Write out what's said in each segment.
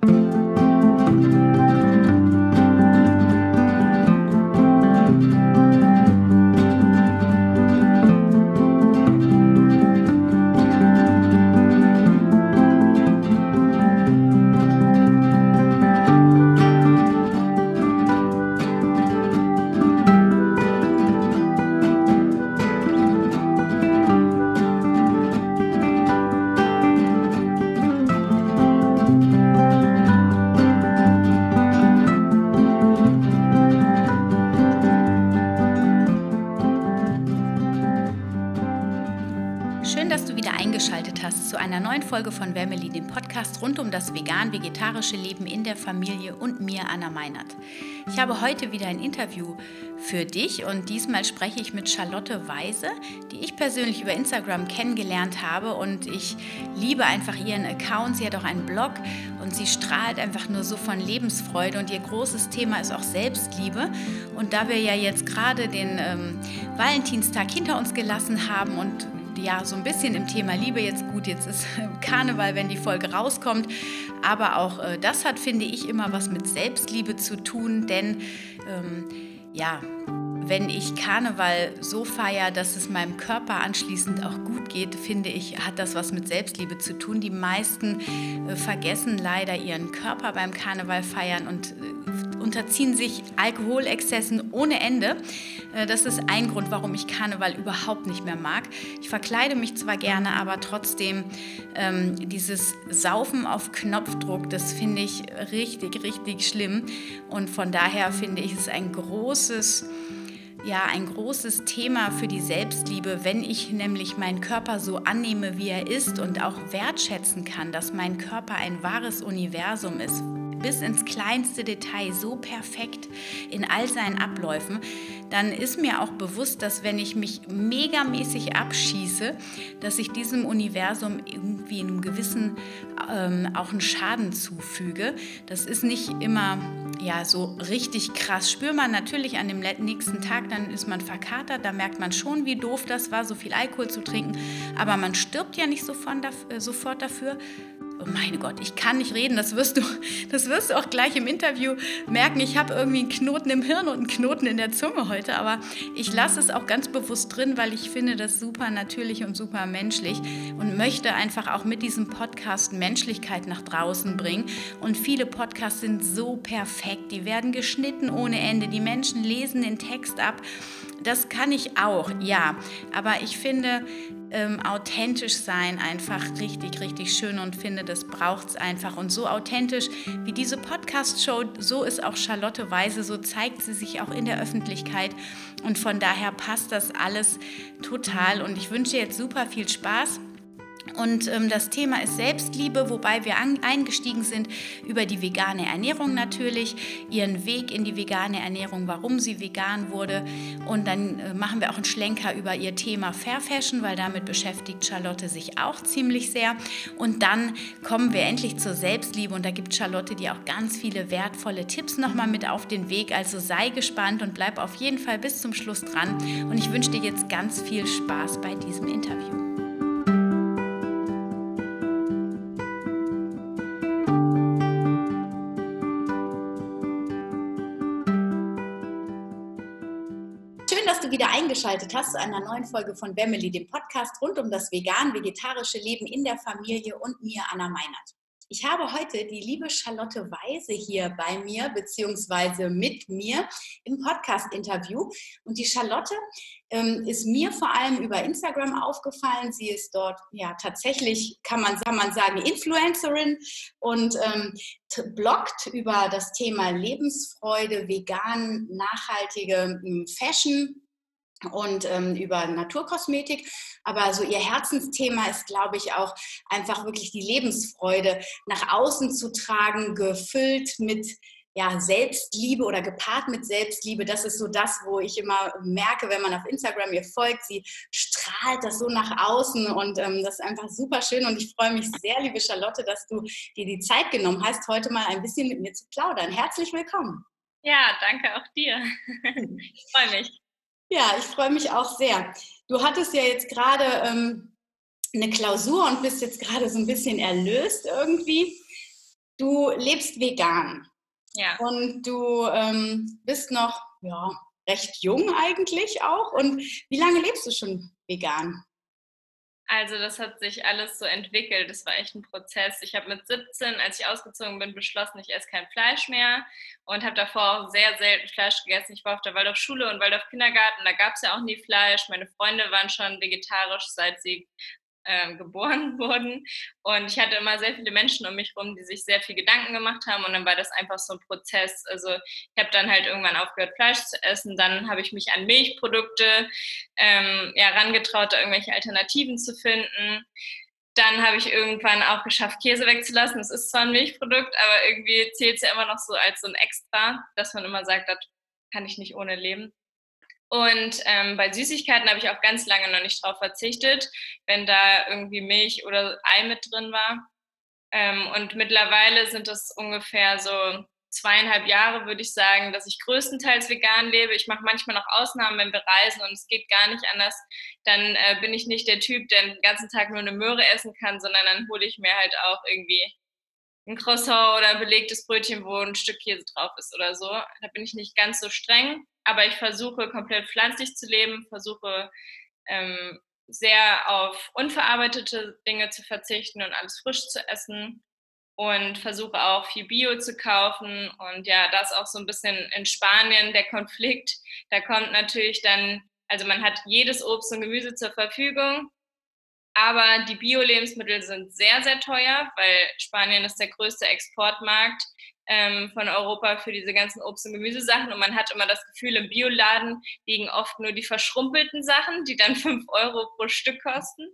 Folge das vegan-vegetarische Leben in der Familie und mir, Anna Meinert. Ich habe heute wieder ein Interview für dich und diesmal spreche ich mit Charlotte Weise, die ich persönlich über Instagram kennengelernt habe und ich liebe einfach ihren Account. Sie hat auch einen Blog und sie strahlt einfach nur so von Lebensfreude und ihr großes Thema ist auch Selbstliebe. Und da wir ja jetzt gerade den ähm, Valentinstag hinter uns gelassen haben und ja so ein bisschen im Thema Liebe jetzt gut, jetzt ist Karneval, wenn die Folge rauskommt, aber auch äh, das hat, finde ich, immer was mit Selbstliebe zu tun, denn ähm, ja, wenn ich Karneval so feiere, dass es meinem Körper anschließend auch gut geht, finde ich, hat das was mit Selbstliebe zu tun. Die meisten äh, vergessen leider ihren Körper beim Karneval feiern und äh, unterziehen sich Alkoholexzessen ohne Ende. Äh, das ist ein Grund, warum ich Karneval überhaupt nicht mehr mag. Ich verkleide mich zwar gerne, aber trotzdem ähm, dieses Saufen auf Knopfdruck, das finde ich richtig, richtig schlimm. Und von daher finde ich es ein großes ja ein großes Thema für die Selbstliebe, wenn ich nämlich meinen Körper so annehme, wie er ist und auch wertschätzen kann, dass mein Körper ein wahres Universum ist, bis ins kleinste Detail so perfekt in all seinen Abläufen, dann ist mir auch bewusst, dass wenn ich mich megamäßig abschieße, dass ich diesem Universum irgendwie in einem gewissen ähm, auch einen Schaden zufüge. Das ist nicht immer ja so richtig krass. Spürt man natürlich an dem nächsten Tag, dann ist man verkatert, da merkt man schon, wie doof das war, so viel Alkohol zu trinken. Aber man stirbt ja nicht äh, sofort dafür, oh meine Gott, ich kann nicht reden, das wirst du, das wirst du auch gleich im Interview merken. Ich habe irgendwie einen Knoten im Hirn und einen Knoten in der Zunge heute, aber ich lasse es auch ganz bewusst drin, weil ich finde das super natürlich und super menschlich und möchte einfach auch mit diesem Podcast Menschlichkeit nach draußen bringen. Und viele Podcasts sind so perfekt, die werden geschnitten ohne Ende, die Menschen lesen den Text ab. Das kann ich auch, ja. Aber ich finde, ähm, authentisch sein einfach richtig, richtig schön und finde, das braucht es einfach. Und so authentisch wie diese Podcast-Show, so ist auch Charlotte Weise, so zeigt sie sich auch in der Öffentlichkeit. Und von daher passt das alles total. Und ich wünsche jetzt super viel Spaß und ähm, das Thema ist Selbstliebe, wobei wir an, eingestiegen sind über die vegane Ernährung natürlich, ihren Weg in die vegane Ernährung, warum sie vegan wurde. Und dann äh, machen wir auch einen Schlenker über ihr Thema Fair Fashion, weil damit beschäftigt Charlotte sich auch ziemlich sehr. Und dann kommen wir endlich zur Selbstliebe und da gibt Charlotte dir auch ganz viele wertvolle Tipps nochmal mit auf den Weg. Also sei gespannt und bleib auf jeden Fall bis zum Schluss dran. Und ich wünsche dir jetzt ganz viel Spaß bei diesem Interview. Wieder eingeschaltet hast zu einer neuen Folge von Wemmeli, dem Podcast rund um das vegan-vegetarische Leben in der Familie und mir, Anna Meinert. Ich habe heute die liebe Charlotte Weise hier bei mir, beziehungsweise mit mir im Podcast-Interview. Und die Charlotte ähm, ist mir vor allem über Instagram aufgefallen. Sie ist dort ja tatsächlich, kann man, kann man sagen, Influencerin und ähm, bloggt über das Thema Lebensfreude, vegan, nachhaltige ähm, Fashion und ähm, über Naturkosmetik. Aber so ihr Herzensthema ist, glaube ich, auch einfach wirklich die Lebensfreude nach außen zu tragen, gefüllt mit ja, Selbstliebe oder gepaart mit Selbstliebe, das ist so das, wo ich immer merke, wenn man auf Instagram ihr folgt, sie strahlt das so nach außen und ähm, das ist einfach super schön und ich freue mich sehr, liebe Charlotte, dass du dir die Zeit genommen hast, heute mal ein bisschen mit mir zu plaudern. Herzlich willkommen. Ja, danke auch dir. ich freue mich. Ja, ich freue mich auch sehr. Du hattest ja jetzt gerade ähm, eine Klausur und bist jetzt gerade so ein bisschen erlöst irgendwie. du lebst vegan. Ja. Und du ähm, bist noch ja, recht jung eigentlich auch. Und wie lange lebst du schon vegan? Also das hat sich alles so entwickelt. Das war echt ein Prozess. Ich habe mit 17, als ich ausgezogen bin, beschlossen, ich esse kein Fleisch mehr und habe davor auch sehr selten Fleisch gegessen. Ich war auf der Waldorfschule und Waldorf Kindergarten, da gab es ja auch nie Fleisch. Meine Freunde waren schon vegetarisch, seit sie äh, geboren wurden. Und ich hatte immer sehr viele Menschen um mich herum, die sich sehr viel Gedanken gemacht haben. Und dann war das einfach so ein Prozess. Also ich habe dann halt irgendwann aufgehört, Fleisch zu essen. Dann habe ich mich an Milchprodukte ähm, ja, rangetraut, da irgendwelche Alternativen zu finden. Dann habe ich irgendwann auch geschafft, Käse wegzulassen. Es ist zwar ein Milchprodukt, aber irgendwie zählt es ja immer noch so als so ein Extra, dass man immer sagt, das kann ich nicht ohne leben. Und ähm, bei Süßigkeiten habe ich auch ganz lange noch nicht drauf verzichtet, wenn da irgendwie Milch oder Ei mit drin war. Ähm, und mittlerweile sind es ungefähr so zweieinhalb Jahre, würde ich sagen, dass ich größtenteils vegan lebe. Ich mache manchmal noch Ausnahmen, wenn wir reisen und es geht gar nicht anders. Dann äh, bin ich nicht der Typ, der den ganzen Tag nur eine Möhre essen kann, sondern dann hole ich mir halt auch irgendwie ein Croissant oder ein belegtes Brötchen, wo ein Stück Käse drauf ist oder so. Da bin ich nicht ganz so streng aber ich versuche komplett pflanzlich zu leben, versuche ähm, sehr auf unverarbeitete Dinge zu verzichten und alles frisch zu essen und versuche auch viel Bio zu kaufen. Und ja, das auch so ein bisschen in Spanien der Konflikt. Da kommt natürlich dann, also man hat jedes Obst und Gemüse zur Verfügung, aber die Bio-Lebensmittel sind sehr, sehr teuer, weil Spanien ist der größte Exportmarkt ähm, von Europa für diese ganzen Obst- und Gemüsesachen. Und man hat immer das Gefühl, im Bioladen liegen oft nur die verschrumpelten Sachen, die dann 5 Euro pro Stück kosten.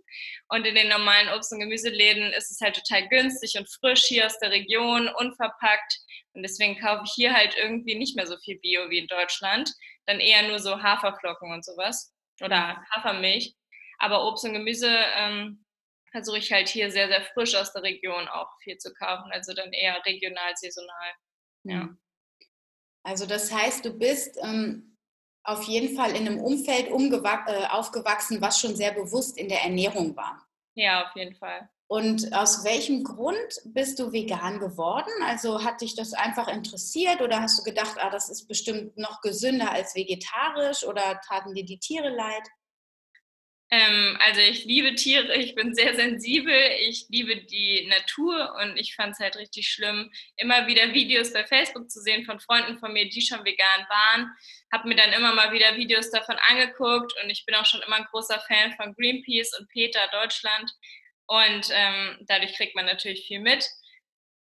Und in den normalen Obst- und Gemüseläden ist es halt total günstig und frisch hier aus der Region, unverpackt. Und deswegen kaufe ich hier halt irgendwie nicht mehr so viel Bio wie in Deutschland. Dann eher nur so Haferflocken und sowas oder Hafermilch. Aber Obst und Gemüse ähm, versuche ich halt hier sehr, sehr frisch aus der Region auch viel zu kaufen. Also dann eher regional, saisonal. Ja. Mhm. Also das heißt, du bist ähm, auf jeden Fall in einem Umfeld äh, aufgewachsen, was schon sehr bewusst in der Ernährung war. Ja, auf jeden Fall. Und aus welchem Grund bist du vegan geworden? Also hat dich das einfach interessiert oder hast du gedacht, ah, das ist bestimmt noch gesünder als vegetarisch oder taten dir die Tiere leid? Ähm, also ich liebe Tiere, ich bin sehr sensibel, ich liebe die Natur und ich fand es halt richtig schlimm, immer wieder Videos bei Facebook zu sehen von Freunden von mir, die schon vegan waren. Habe mir dann immer mal wieder Videos davon angeguckt und ich bin auch schon immer ein großer Fan von Greenpeace und Peter Deutschland und ähm, dadurch kriegt man natürlich viel mit.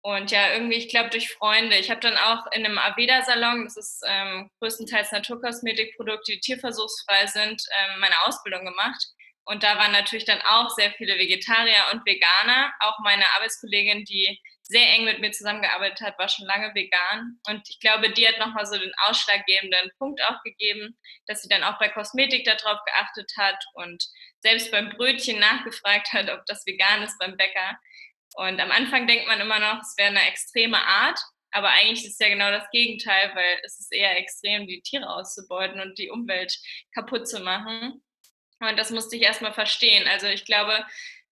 Und ja, irgendwie, ich glaube, durch Freunde. Ich habe dann auch in einem Aveda-Salon, das ist ähm, größtenteils Naturkosmetikprodukte, die tierversuchsfrei sind, ähm, meine Ausbildung gemacht. Und da waren natürlich dann auch sehr viele Vegetarier und Veganer. Auch meine Arbeitskollegin, die sehr eng mit mir zusammengearbeitet hat, war schon lange vegan. Und ich glaube, die hat nochmal so den ausschlaggebenden Punkt auch gegeben, dass sie dann auch bei Kosmetik darauf geachtet hat und selbst beim Brötchen nachgefragt hat, ob das vegan ist beim Bäcker. Und am Anfang denkt man immer noch, es wäre eine extreme Art, aber eigentlich ist es ja genau das Gegenteil, weil es ist eher extrem, die Tiere auszubeuten und die Umwelt kaputt zu machen. Und das musste ich erstmal verstehen. Also ich glaube,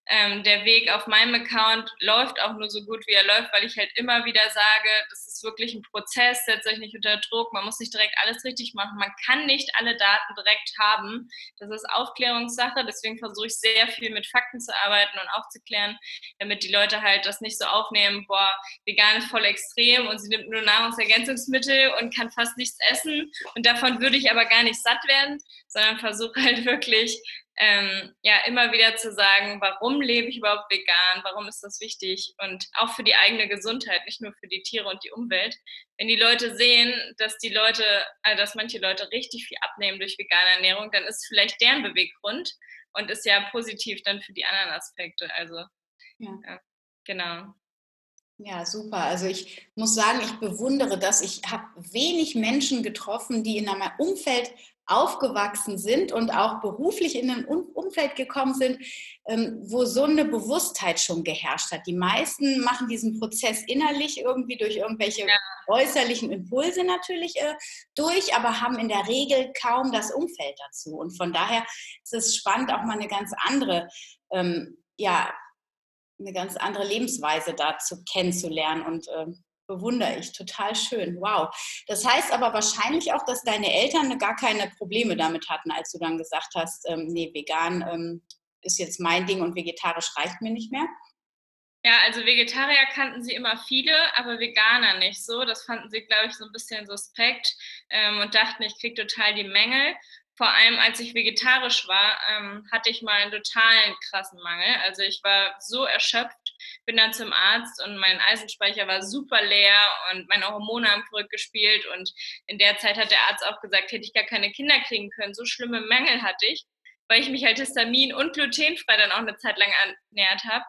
ähm, der Weg auf meinem Account läuft auch nur so gut, wie er läuft, weil ich halt immer wieder sage, das ist wirklich ein Prozess, setzt euch nicht unter Druck, man muss nicht direkt alles richtig machen, man kann nicht alle Daten direkt haben. Das ist Aufklärungssache, deswegen versuche ich sehr viel mit Fakten zu arbeiten und aufzuklären, damit die Leute halt das nicht so aufnehmen, boah, vegan ist voll extrem und sie nimmt nur Nahrungsergänzungsmittel und kann fast nichts essen und davon würde ich aber gar nicht satt werden, sondern versuche halt wirklich ähm, ja immer wieder zu sagen, warum lebe ich überhaupt vegan, warum ist das wichtig und auch für die eigene Gesundheit, nicht nur für die Tiere und die Umwelt. Wenn die Leute sehen, dass die Leute, also dass manche Leute richtig viel abnehmen durch vegane Ernährung, dann ist vielleicht deren Beweggrund und ist ja positiv dann für die anderen Aspekte. Also ja. Ja, genau. Ja, super. Also ich muss sagen, ich bewundere das. Ich habe wenig Menschen getroffen, die in einem Umfeld aufgewachsen sind und auch beruflich in ein Umfeld gekommen sind, ähm, wo so eine Bewusstheit schon geherrscht hat. Die meisten machen diesen Prozess innerlich irgendwie durch irgendwelche ja. äußerlichen Impulse natürlich äh, durch, aber haben in der Regel kaum das Umfeld dazu. Und von daher ist es spannend, auch mal eine ganz andere ähm, ja, eine ganz andere Lebensweise dazu kennenzulernen und äh, bewundere ich. Total schön. Wow. Das heißt aber wahrscheinlich auch, dass deine Eltern gar keine Probleme damit hatten, als du dann gesagt hast, ähm, nee, vegan ähm, ist jetzt mein Ding und vegetarisch reicht mir nicht mehr. Ja, also Vegetarier kannten sie immer viele, aber Veganer nicht so. Das fanden sie, glaube ich, so ein bisschen suspekt ähm, und dachten, ich kriege total die Mängel. Vor allem, als ich vegetarisch war, ähm, hatte ich mal einen totalen krassen Mangel. Also ich war so erschöpft, bin dann zum Arzt und mein Eisenspeicher war super leer und meine Hormone haben verrückt gespielt. Und in der Zeit hat der Arzt auch gesagt, hätte ich gar keine Kinder kriegen können. So schlimme Mängel hatte ich, weil ich mich halt histamin- und glutenfrei dann auch eine Zeit lang ernährt habe.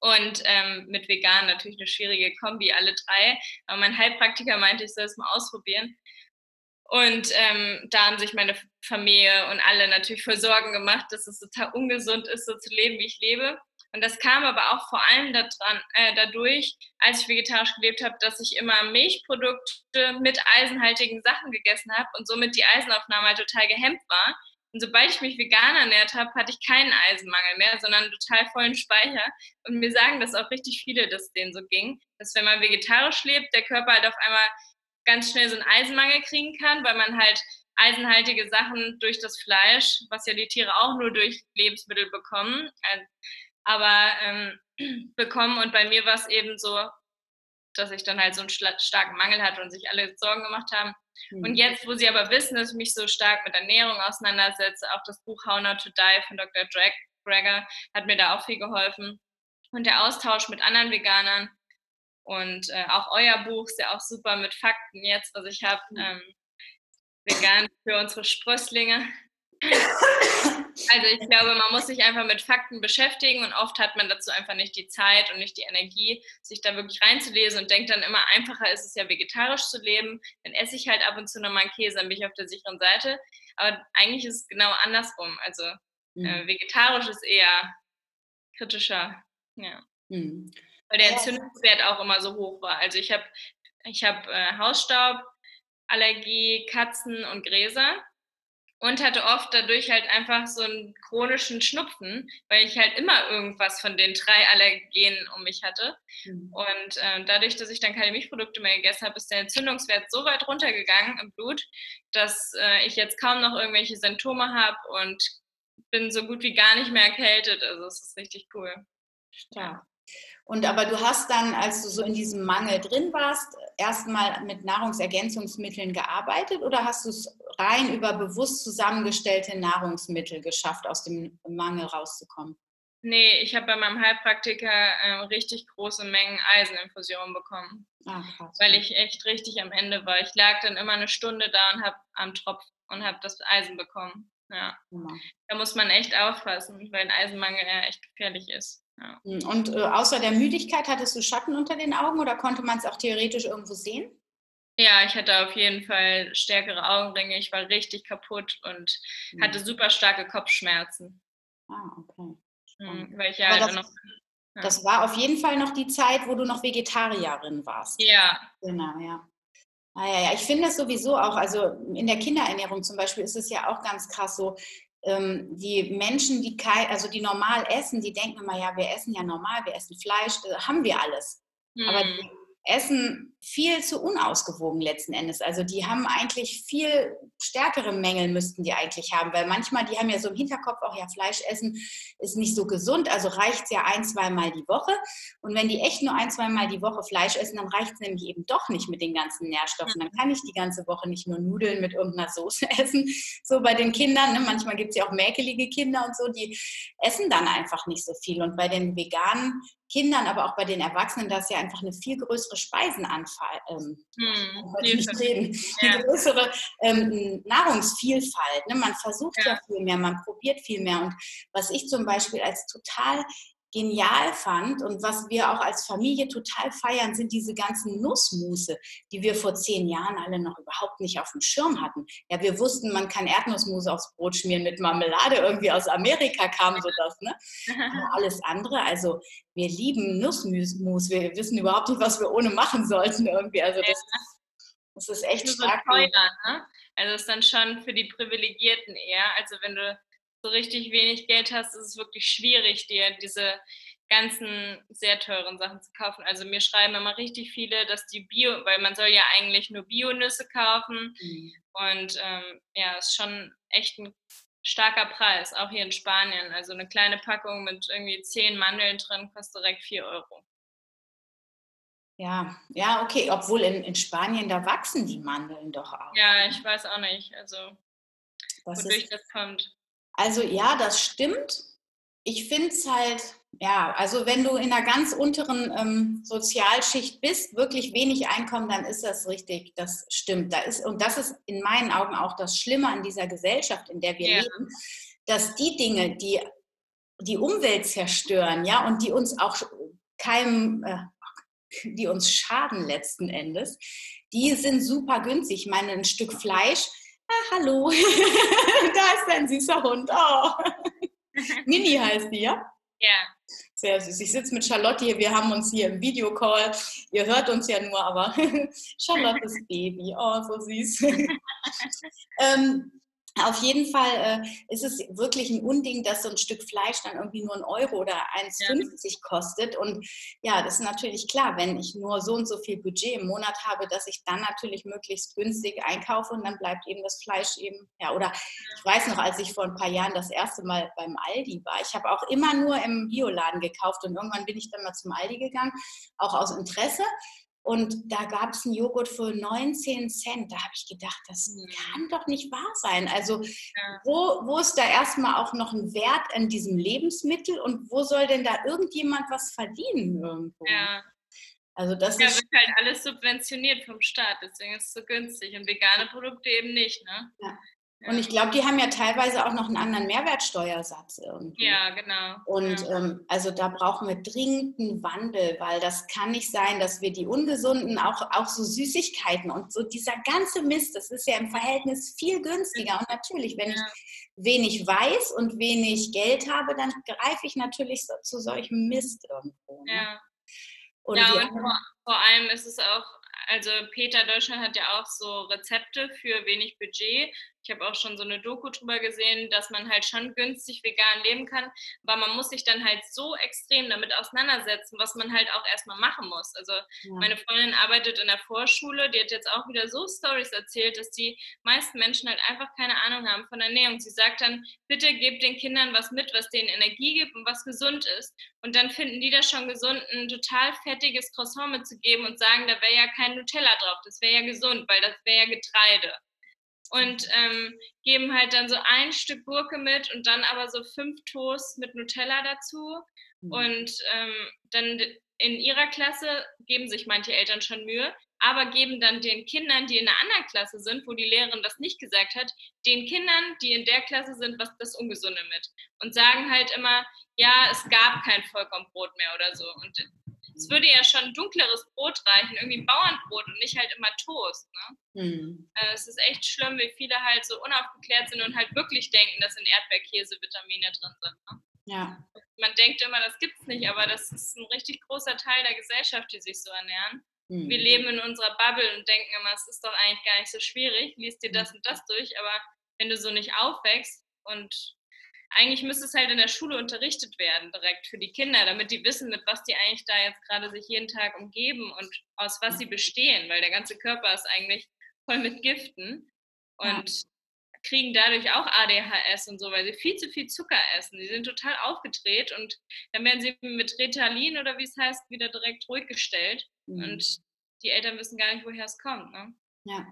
Und ähm, mit vegan natürlich eine schwierige Kombi, alle drei. Aber mein Heilpraktiker meinte, ich soll es mal ausprobieren. Und ähm, da haben sich meine Familie und alle natürlich voll Sorgen gemacht, dass es total ungesund ist, so zu leben, wie ich lebe. Und das kam aber auch vor allem daran, äh, dadurch, als ich vegetarisch gelebt habe, dass ich immer Milchprodukte mit eisenhaltigen Sachen gegessen habe und somit die Eisenaufnahme halt total gehemmt war. Und sobald ich mich vegan ernährt habe, hatte ich keinen Eisenmangel mehr, sondern total vollen Speicher. Und mir sagen das auch richtig viele, dass denen so ging, dass wenn man vegetarisch lebt, der Körper halt auf einmal ganz schnell so einen Eisenmangel kriegen kann, weil man halt eisenhaltige Sachen durch das Fleisch, was ja die Tiere auch nur durch Lebensmittel bekommen, äh, aber ähm, bekommen. Und bei mir war es eben so, dass ich dann halt so einen starken Mangel hatte und sich alle Sorgen gemacht haben. Mhm. Und jetzt, wo sie aber wissen, dass ich mich so stark mit Ernährung auseinandersetze, auch das Buch How Not to Die von Dr. Drag Greger hat mir da auch viel geholfen. Und der Austausch mit anderen Veganern und äh, auch euer Buch ist ja auch super mit Fakten jetzt, was ich habe. Mhm. Ähm, vegan für unsere Sprösslinge. Also ich glaube, man muss sich einfach mit Fakten beschäftigen und oft hat man dazu einfach nicht die Zeit und nicht die Energie, sich da wirklich reinzulesen und denkt dann immer, einfacher ist es ja vegetarisch zu leben. Dann esse ich halt ab und zu nochmal einen Käse, dann bin ich auf der sicheren Seite. Aber eigentlich ist es genau andersrum. Also äh, mhm. äh, vegetarisch ist eher kritischer. Ja. Mhm. Weil der Entzündungswert auch immer so hoch war. Also ich habe ich hab, äh, Hausstaub, Allergie, Katzen und Gräser und hatte oft dadurch halt einfach so einen chronischen Schnupfen, weil ich halt immer irgendwas von den drei Allergenen um mich hatte. Mhm. Und äh, dadurch, dass ich dann keine Milchprodukte mehr gegessen habe, ist der Entzündungswert so weit runtergegangen im Blut, dass äh, ich jetzt kaum noch irgendwelche Symptome habe und bin so gut wie gar nicht mehr erkältet. Also es ist richtig cool. Stark. Und aber du hast dann, als du so in diesem Mangel drin warst, erstmal mit Nahrungsergänzungsmitteln gearbeitet oder hast du es rein über bewusst zusammengestellte Nahrungsmittel geschafft, aus dem Mangel rauszukommen? Nee, ich habe bei meinem Heilpraktiker äh, richtig große Mengen Eiseninfusionen bekommen. Ach. Weil ich echt richtig am Ende war. Ich lag dann immer eine Stunde da und habe am Tropf und habe das Eisen bekommen. Ja. ja. Da muss man echt aufpassen, weil ein Eisenmangel ja echt gefährlich ist. Ja. Hm, und äh, außer der Müdigkeit hattest du Schatten unter den Augen oder konnte man es auch theoretisch irgendwo sehen? Ja, ich hatte auf jeden Fall stärkere Augenringe. Ich war richtig kaputt und mhm. hatte super starke Kopfschmerzen. Ah, okay. Mhm, weil ich ja das, noch, ja. das war auf jeden Fall noch die Zeit, wo du noch Vegetarierin warst. Ja. Genau, ja. Ah, ja, ja, ich finde das sowieso auch, also in der Kinderernährung zum Beispiel ist es ja auch ganz krass so, die Menschen, die, also die normal essen, die denken immer, ja, wir essen ja normal, wir essen Fleisch, äh, haben wir alles. Mhm. Aber die essen viel zu unausgewogen letzten Endes. Also die haben eigentlich viel stärkere Mängel müssten die eigentlich haben, weil manchmal, die haben ja so im Hinterkopf auch, ja, Fleisch essen ist nicht so gesund, also reicht es ja ein, zwei Mal die Woche. Und wenn die echt nur ein, zwei Mal die Woche Fleisch essen, dann reicht es nämlich eben doch nicht mit den ganzen Nährstoffen. Dann kann ich die ganze Woche nicht nur Nudeln mit irgendeiner Soße essen. So bei den Kindern, ne? manchmal gibt es ja auch mäkelige Kinder und so, die essen dann einfach nicht so viel. Und bei den veganen Kindern, aber auch bei den Erwachsenen, da ist ja einfach eine viel größere Speisenanfall, ähm, hm, nicht reden, ja. eine größere ähm, Nahrungsvielfalt. Ne? Man versucht ja. ja viel mehr, man probiert viel mehr. Und was ich zum Beispiel als total genial fand und was wir auch als Familie total feiern, sind diese ganzen Nussmusse, die wir vor zehn Jahren alle noch überhaupt nicht auf dem Schirm hatten. Ja, wir wussten, man kann Erdnussmus aufs Brot schmieren mit Marmelade, irgendwie aus Amerika kam so das, ne? Aber alles andere, also wir lieben Nussmus, wir wissen überhaupt nicht, was wir ohne machen sollten irgendwie. Also das, das ist echt stark. So teuer, ne? Also ist dann schon für die Privilegierten eher. Also wenn du so richtig wenig Geld hast, ist es wirklich schwierig, dir diese ganzen sehr teuren Sachen zu kaufen. Also mir schreiben immer richtig viele, dass die Bio, weil man soll ja eigentlich nur Bio-Nüsse kaufen. Mhm. Und ähm, ja, ist schon echt ein starker Preis, auch hier in Spanien. Also eine kleine Packung mit irgendwie zehn Mandeln drin kostet direkt vier Euro. Ja, ja, okay, obwohl in, in Spanien, da wachsen die Mandeln doch auch. Ja, ich weiß auch nicht, also das wodurch ist, das kommt. Also ja, das stimmt. Ich finde es halt, ja, also wenn du in einer ganz unteren ähm, Sozialschicht bist, wirklich wenig Einkommen, dann ist das richtig, das stimmt. Da ist, und das ist in meinen Augen auch das Schlimme an dieser Gesellschaft, in der wir ja. leben, dass die Dinge, die die Umwelt zerstören, ja, und die uns auch keinem, äh, die uns schaden letzten Endes, die sind super günstig. Ich meine, ein Stück Fleisch, ah, hallo, da ist ein süßer Hund. Oh. Mini heißt die, ja? Ja. Sehr süß. Ich sitze mit Charlotte hier, wir haben uns hier im Videocall. Ihr hört uns ja nur, aber Charlottes Baby, oh, so süß. ähm, auf jeden Fall äh, ist es wirklich ein Unding, dass so ein Stück Fleisch dann irgendwie nur ein Euro oder 1,50 ja. kostet. Und ja, das ist natürlich klar, wenn ich nur so und so viel Budget im Monat habe, dass ich dann natürlich möglichst günstig einkaufe und dann bleibt eben das Fleisch eben, ja, oder ich weiß noch, als ich vor ein paar Jahren das erste Mal beim Aldi war, ich habe auch immer nur im Bioladen gekauft und irgendwann bin ich dann mal zum Aldi gegangen, auch aus Interesse. Und da gab es einen Joghurt für 19 Cent. Da habe ich gedacht, das mhm. kann doch nicht wahr sein. Also ja. wo, wo ist da erstmal auch noch ein Wert an diesem Lebensmittel und wo soll denn da irgendjemand was verdienen irgendwo? Ja. Also das ja, ist wird halt alles subventioniert vom Staat, deswegen ist es so günstig und vegane Produkte eben nicht. Ne? Ja. Und ich glaube, die haben ja teilweise auch noch einen anderen Mehrwertsteuersatz irgendwie. Ja, genau. Und ja. Ähm, also da brauchen wir dringend einen Wandel, weil das kann nicht sein, dass wir die ungesunden, auch, auch so Süßigkeiten und so dieser ganze Mist, das ist ja im Verhältnis viel günstiger. Und natürlich, wenn ja. ich wenig weiß und wenig Geld habe, dann greife ich natürlich so, zu solchem Mist irgendwo. Ne? Ja. Und, ja, und vor, vor allem ist es auch also Peter Deutschland hat ja auch so Rezepte für wenig Budget. Ich habe auch schon so eine Doku drüber gesehen, dass man halt schon günstig vegan leben kann, aber man muss sich dann halt so extrem damit auseinandersetzen, was man halt auch erstmal machen muss. Also ja. meine Freundin arbeitet in der Vorschule, die hat jetzt auch wieder so Stories erzählt, dass die meisten Menschen halt einfach keine Ahnung haben von Ernährung. Sie sagt dann, bitte gebt den Kindern was mit, was denen Energie gibt und was gesund ist. Und dann finden die das schon gesund, ein total fettiges Croissant mitzugeben und sagen, da wäre ja kein Nutella drauf, das wäre ja gesund, weil das wäre ja Getreide und ähm, geben halt dann so ein Stück Gurke mit und dann aber so fünf Toast mit Nutella dazu. Mhm. Und ähm, dann in ihrer Klasse geben sich manche Eltern schon Mühe, aber geben dann den Kindern, die in einer anderen Klasse sind, wo die Lehrerin das nicht gesagt hat, den Kindern, die in der Klasse sind, was das Ungesunde mit. Und sagen halt immer, ja, es gab kein Vollkornbrot mehr oder so. Und es würde ja schon dunkleres Brot reichen, irgendwie Bauernbrot und nicht halt immer Toast. Ne? Mhm. Also es ist echt schlimm, wie viele halt so unaufgeklärt sind und halt wirklich denken, dass in Erdbeerkäse Vitamine drin sind. Ne? Ja. Man denkt immer, das gibt es nicht, aber das ist ein richtig großer Teil der Gesellschaft, die sich so ernähren. Mhm. Wir leben in unserer Bubble und denken immer, es ist doch eigentlich gar nicht so schwierig, liest dir das und das durch, aber wenn du so nicht aufwächst und eigentlich müsste es halt in der Schule unterrichtet werden, direkt für die Kinder, damit die wissen, mit was die eigentlich da jetzt gerade sich jeden Tag umgeben und aus was sie bestehen, weil der ganze Körper ist eigentlich voll mit Giften und ja. kriegen dadurch auch ADHS und so, weil sie viel zu viel Zucker essen. Die sind total aufgedreht und dann werden sie mit Ritalin oder wie es heißt, wieder direkt ruhig gestellt mhm. und die Eltern wissen gar nicht, woher es kommt. Ne? Ja.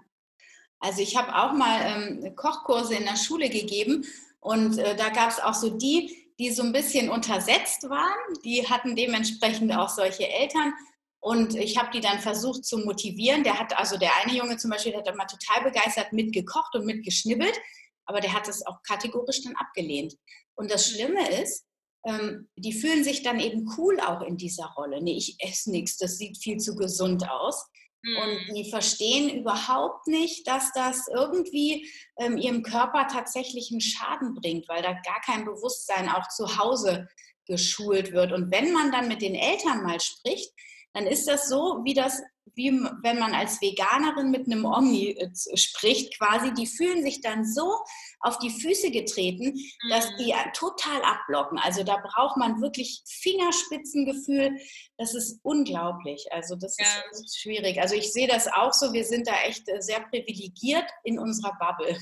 Also ich habe auch mal ähm, Kochkurse in der Schule gegeben und äh, da gab es auch so die, die so ein bisschen untersetzt waren. Die hatten dementsprechend auch solche Eltern. Und ich habe die dann versucht zu motivieren. Der hat, also der eine Junge zum Beispiel, der hat immer total begeistert mitgekocht und mitgeschnibbelt, aber der hat es auch kategorisch dann abgelehnt. Und das Schlimme ist, ähm, die fühlen sich dann eben cool auch in dieser Rolle. Nee, ich esse nichts, das sieht viel zu gesund aus. Und mhm. die verstehen überhaupt nicht, dass das irgendwie ähm, ihrem Körper tatsächlich einen Schaden bringt, weil da gar kein Bewusstsein auch zu Hause geschult wird. Und wenn man dann mit den Eltern mal spricht, dann ist das so, wie das, wie wenn man als Veganerin mit einem Omni äh, spricht, quasi, die fühlen sich dann so auf die Füße getreten, dass Mhm. die total abblocken. Also da braucht man wirklich Fingerspitzengefühl. Das ist unglaublich. Also das Ja. ist schwierig. Also ich sehe das auch so. Wir sind da echt äh, sehr privilegiert in unserer Bubble.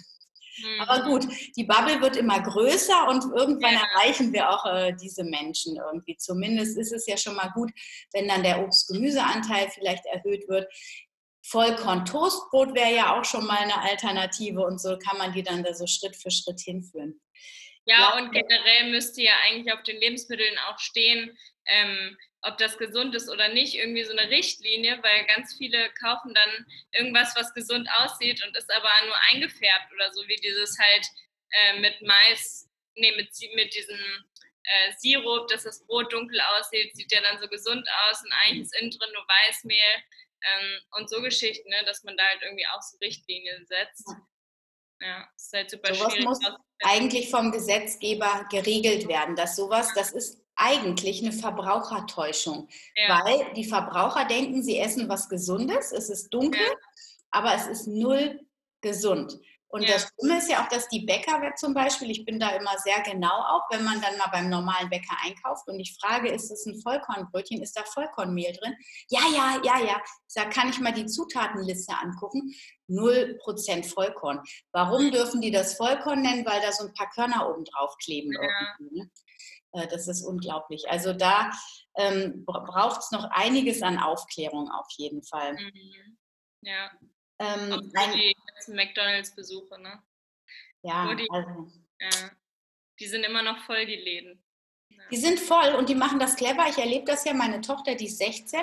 Aber Mhm. gut, die Bubble wird immer größer und irgendwann Ja. erreichen wir auch äh, diese Menschen irgendwie. Zumindest ist es ja schon mal gut, wenn dann der Obst-Gemüseanteil vielleicht erhöht wird. Vollkorn-Toastbrot wäre ja auch schon mal eine Alternative und so kann man die dann da so Schritt für Schritt hinführen. Ja, Ja. und generell müsste ja eigentlich auf den Lebensmitteln auch stehen, ähm, ob das gesund ist oder nicht, irgendwie so eine Richtlinie, weil ganz viele kaufen dann irgendwas, was gesund aussieht und ist aber nur eingefärbt oder so, wie dieses halt äh, mit Mais, nee, mit, mit diesem äh, Sirup, dass das Brot dunkel aussieht, sieht ja dann so gesund aus und eigentlich ist innen drin nur Weißmehl ähm, und so Geschichten, ne, dass man da halt irgendwie auch so Richtlinien setzt. Ja, ist halt super Sowas schwierig. muss eigentlich vom Gesetzgeber geregelt werden, dass sowas, das ist eigentlich eine Verbrauchertäuschung, Ja. weil die Verbraucher denken, sie essen was Gesundes, es ist dunkel, Ja. aber es ist null gesund. Und Ja. das Schlimme ist ja auch, dass die Bäcker zum Beispiel, ich bin da immer sehr genau auch, wenn man dann mal beim normalen Bäcker einkauft und ich frage, ist es ein Vollkornbrötchen, ist da Vollkornmehl drin? Ja, ja, ja, ja. Ich sage, kann ich mal die Zutatenliste angucken? 0% Vollkorn. Warum dürfen die das Vollkorn nennen? Weil da so ein paar Körner oben drauf kleben. Ja. Irgendwie, ne? Äh, Das ist unglaublich. Also da ähm, braucht es noch einiges an Aufklärung auf jeden Fall. Mhm. Ja, Ähm, auch für die ganzen McDonalds-Besuche, ne? ja, die- also, Ja. Die sind immer noch voll, die Läden. Ja. die sind voll und die machen das clever. Ich erlebe das ja, meine Tochter, die ist 16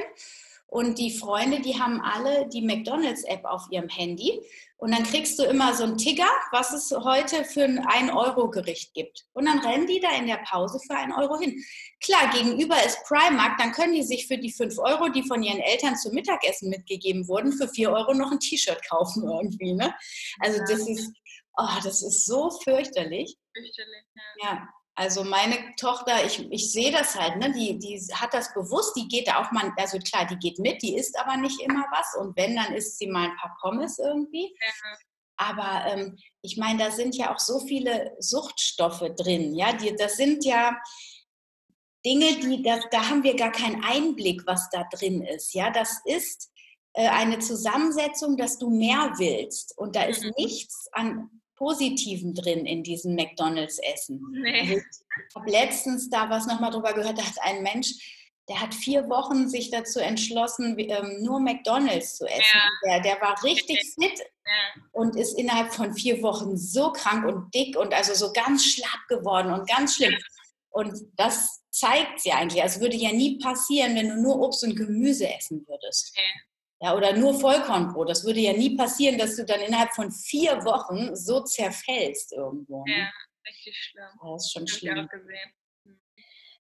und die Freunde, die haben alle die McDonalds-App auf ihrem Handy. Und dann kriegst du immer so einen Ticker, was es heute für ein 1-Euro-Gericht gibt. Und dann rennen die da in der Pause für 1 Euro hin. Klar, gegenüber ist Primark, dann können die sich für die 5 Euro, die von ihren Eltern zum Mittagessen mitgegeben wurden, für 4 Euro noch ein T-Shirt kaufen irgendwie. Ne? Also das ist, oh, das ist so fürchterlich. Fürchterlich, ja. Ja, also meine Tochter, ich, ich sehe das halt, ne? die, die hat das bewusst, die geht da auch mal, also klar, die geht mit, die isst aber nicht immer was und wenn, dann isst sie mal ein paar Pommes irgendwie. Ja. Aber ähm, ich meine, da sind ja auch so viele Suchtstoffe drin, ja, die, das sind ja Dinge, die, da, da haben wir gar keinen Einblick, was da drin ist, ja, das ist äh, eine Zusammensetzung, dass du mehr willst und da ist Mhm. nichts an Positiven drin in diesem McDonalds-Essen. Also Nee. ich habe letztens da was nochmal drüber gehört, da hat ein Mensch, der hat vier Wochen sich dazu entschlossen, ähm, nur McDonalds zu essen. Ja. Der, der war richtig fit Ja. und ist innerhalb von vier Wochen so krank und dick und also so ganz schlapp geworden und ganz schlimm. Und das zeigt ja eigentlich. Also es würde ja nie passieren, wenn du nur Obst und Gemüse essen würdest. Ja, oder nur Vollkornbrot. Das würde ja nie passieren, dass du dann innerhalb von vier Wochen so zerfällst irgendwo. Ne? Ja, richtig schlimm. Das ist schon ich schlimm. auch gesehen.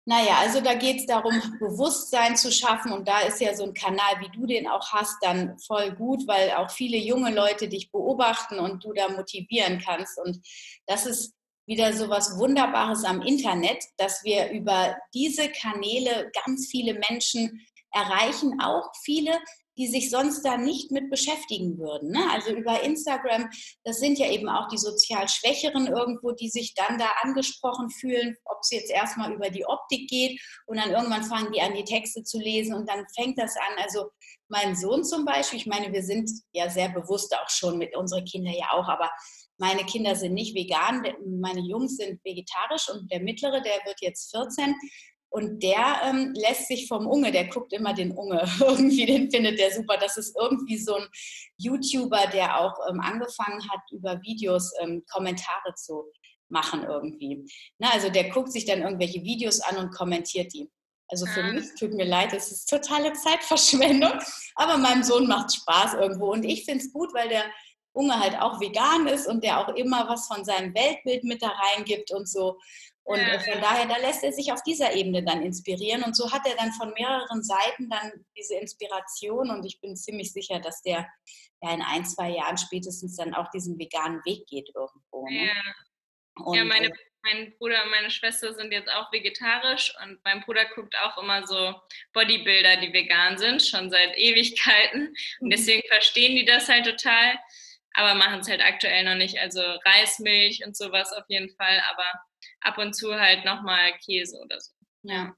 Naja, also da geht es darum, Bewusstsein zu schaffen und da ist ja so ein Kanal, wie du den auch hast, dann voll gut, weil auch viele junge Leute dich beobachten und du da motivieren kannst. Und das ist wieder so was Wunderbares am Internet, dass wir über diese Kanäle ganz viele Menschen erreichen, auch viele, die sich sonst da nicht mit beschäftigen würden. Ne? Also über Instagram, das sind ja eben auch die sozial Schwächeren irgendwo, die sich dann da angesprochen fühlen, ob es jetzt erstmal über die Optik geht und dann irgendwann fangen die an, die Texte zu lesen und dann fängt das an. Also mein Sohn zum Beispiel, ich meine, wir sind ja sehr bewusst auch schon mit unseren Kindern ja auch, aber meine Kinder sind nicht vegan, meine Jungs sind vegetarisch und der mittlere, der wird jetzt 14 und der ähm, lässt sich vom Unge, der guckt immer den Unge, irgendwie, den findet der super. Das ist irgendwie so ein YouTuber, der auch ähm, angefangen hat, über Videos ähm, Kommentare zu machen irgendwie. Na, also der guckt sich dann irgendwelche Videos an und kommentiert die. Also für Ah. mich tut mir leid, es ist totale Zeitverschwendung, aber meinem Sohn macht Spaß irgendwo und ich finde es gut, weil der Unge halt auch vegan ist und der auch immer was von seinem Weltbild mit da reingibt und so. Und Ja. von daher, da lässt er sich auf dieser Ebene dann inspirieren. Und so hat er dann von mehreren Seiten dann diese Inspiration. Und ich bin ziemlich sicher, dass der ja in ein, zwei Jahren spätestens dann auch diesen veganen Weg geht irgendwo. Ne? Ja. Und, ja, meine äh, mein Bruder und meine Schwester sind jetzt auch vegetarisch und mein Bruder guckt auch immer so Bodybuilder, die vegan sind, schon seit Ewigkeiten. Und mhm. deswegen verstehen die das halt total, aber machen es halt aktuell noch nicht. Also Reismilch und sowas auf jeden Fall, aber ab und zu halt nochmal Käse oder so. Ja.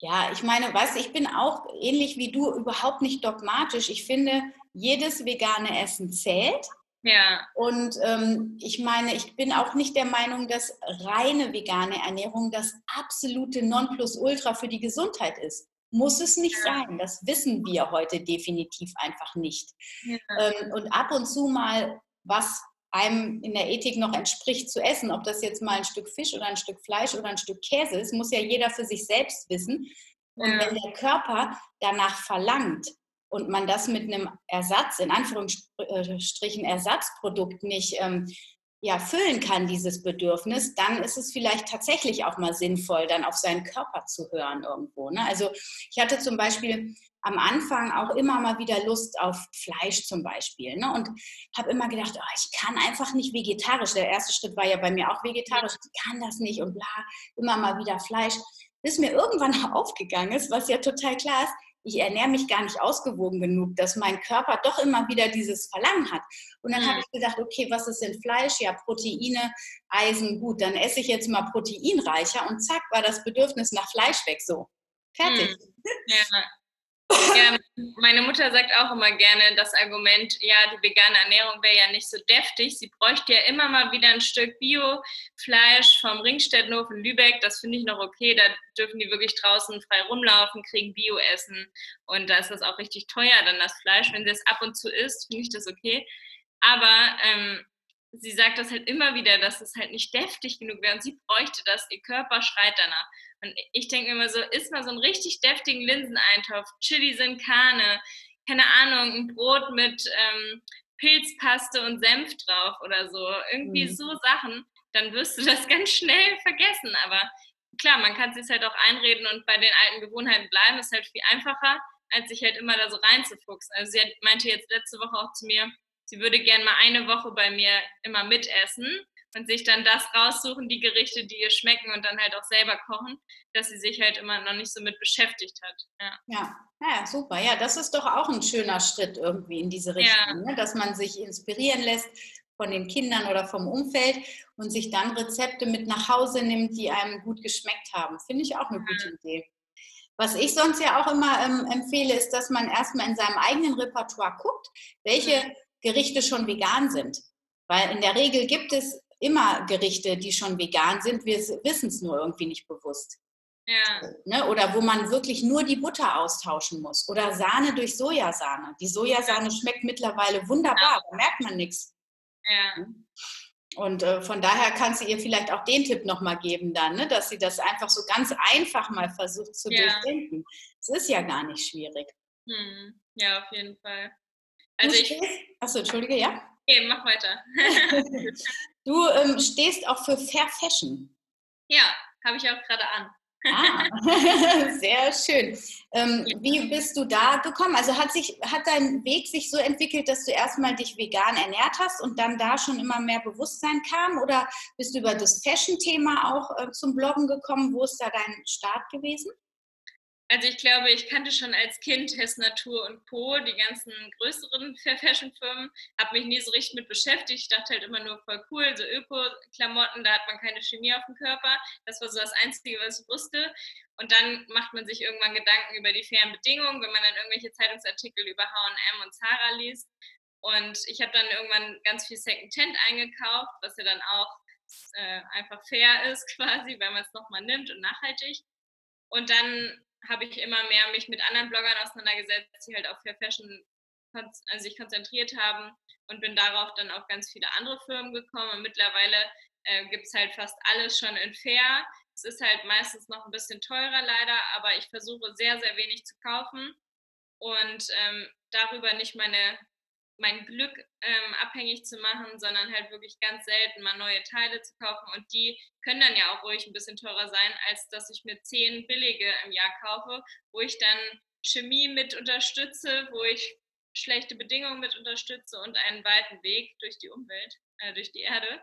Ja, ich meine, weißt du, ich bin auch ähnlich wie du überhaupt nicht dogmatisch. Ich finde, jedes vegane Essen zählt. Ja. Und ähm, ich meine, ich bin auch nicht der Meinung, dass reine vegane Ernährung das absolute Nonplusultra für die Gesundheit ist. Muss es nicht sein. Das wissen wir heute definitiv einfach nicht. Ja. Ähm, und ab und zu mal was einem in der Ethik noch entspricht zu essen, ob das jetzt mal ein Stück Fisch oder ein Stück Fleisch oder ein Stück Käse ist, muss ja jeder für sich selbst wissen. Und ja. wenn der Körper danach verlangt, und man das mit einem Ersatz, in Anführungsstrichen Ersatzprodukt nicht ähm, ja, füllen kann, dieses Bedürfnis, dann ist es vielleicht tatsächlich auch mal sinnvoll, dann auf seinen Körper zu hören irgendwo. Ne? Also ich hatte zum Beispiel am Anfang auch immer mal wieder Lust auf Fleisch zum Beispiel. Ne? Und habe immer gedacht, oh, ich kann einfach nicht vegetarisch. Der erste Schritt war ja bei mir auch vegetarisch. Ich kann das nicht und bla, immer mal wieder Fleisch. Bis mir irgendwann aufgegangen ist, was ja total klar ist, ich ernähre mich gar nicht ausgewogen genug, dass mein Körper doch immer wieder dieses Verlangen hat. Und dann mhm. habe ich gedacht, okay, was ist denn Fleisch? Ja, Proteine, Eisen, gut, dann esse ich jetzt mal proteinreicher und zack, war das Bedürfnis nach Fleisch weg so. Fertig. Mhm. Ja. Ja, meine Mutter sagt auch immer gerne das Argument, ja, die vegane Ernährung wäre ja nicht so deftig. Sie bräuchte ja immer mal wieder ein Stück Bio-Fleisch vom Ringstädtenhof in Lübeck. Das finde ich noch okay. Da dürfen die wirklich draußen frei rumlaufen, kriegen Bio-Essen. Und da ist das auch richtig teuer, dann das Fleisch. Wenn sie es ab und zu isst, finde ich das okay. Aber ähm, sie sagt das halt immer wieder, dass es halt nicht deftig genug wäre und sie bräuchte das, ihr Körper schreit danach. Und ich denke mir immer so, isst mal so einen richtig deftigen Linseneintopf, Chili sin Carne, keine Ahnung, ein Brot mit ähm, Pilzpaste und Senf drauf oder so, irgendwie mhm. so Sachen, dann wirst du das ganz schnell vergessen. Aber klar, man kann es sich halt auch einreden und bei den alten Gewohnheiten bleiben, ist halt viel einfacher, als sich halt immer da so reinzufuchsen. Also sie meinte jetzt letzte Woche auch zu mir, sie würde gerne mal eine Woche bei mir immer mitessen und sich dann das raussuchen, die Gerichte, die ihr schmecken und dann halt auch selber kochen, dass sie sich halt immer noch nicht so mit beschäftigt hat. Ja, ja, ja super. Ja, das ist doch auch ein schöner Schritt irgendwie in diese Richtung, ja. ne? dass man sich inspirieren lässt von den Kindern oder vom Umfeld und sich dann Rezepte mit nach Hause nimmt, die einem gut geschmeckt haben. Finde ich auch eine gute Idee. Was ich sonst ja auch immer ähm, empfehle, ist, dass man erstmal in seinem eigenen Repertoire guckt, welche Gerichte schon vegan sind. Weil in der Regel gibt es immer Gerichte, die schon vegan sind. Wir wissen es nur irgendwie nicht bewusst. Ja. Ne? Oder wo man wirklich nur die Butter austauschen muss. Oder Sahne durch Sojasahne. Die Sojasahne schmeckt mittlerweile wunderbar, ja. da merkt man nichts. Ja. Und äh, von daher kannst du ihr vielleicht auch den Tipp nochmal geben dann, ne? dass sie das einfach so ganz einfach mal versucht zu ja. durchdenken. Es ist ja gar nicht schwierig. Hm. Ja, auf jeden Fall. Also ich. Achso, Entschuldige, ja? Okay, mach weiter. du ähm, stehst auch für Fair Fashion. Ja, habe ich auch gerade an. Ah, sehr schön. Ähm, wie bist du da gekommen? Also hat sich hat dein Weg sich so entwickelt, dass du erstmal dich vegan ernährt hast und dann da schon immer mehr Bewusstsein kam? Oder bist du über das Fashion-Thema auch äh, zum Bloggen gekommen? Wo ist da dein Start gewesen? Also ich glaube, ich kannte schon als Kind Hess Natur und Co., die ganzen größeren Fashion-Firmen, habe mich nie so richtig mit beschäftigt. Ich dachte halt immer nur voll cool, so Öko-Klamotten, da hat man keine Chemie auf dem Körper. Das war so das Einzige, was ich wusste. Und dann macht man sich irgendwann Gedanken über die fairen Bedingungen, wenn man dann irgendwelche Zeitungsartikel über H&M und Zara liest. Und ich habe dann irgendwann ganz viel Second-Hand eingekauft, was ja dann auch äh, einfach fair ist quasi, wenn man es nochmal nimmt und nachhaltig. Und dann habe ich immer mehr mich mit anderen Bloggern auseinandergesetzt, die halt auf Fair Fashion also sich konzentriert haben und bin darauf dann auf ganz viele andere Firmen gekommen. Und mittlerweile äh, gibt es halt fast alles schon in Fair. Es ist halt meistens noch ein bisschen teurer leider, aber ich versuche sehr, sehr wenig zu kaufen und ähm, darüber nicht meine mein Glück ähm, abhängig zu machen, sondern halt wirklich ganz selten mal neue Teile zu kaufen. Und die können dann ja auch ruhig ein bisschen teurer sein, als dass ich mir zehn billige im Jahr kaufe, wo ich dann Chemie mit unterstütze, wo ich schlechte Bedingungen mit unterstütze und einen weiten Weg durch die Umwelt, äh, durch die Erde.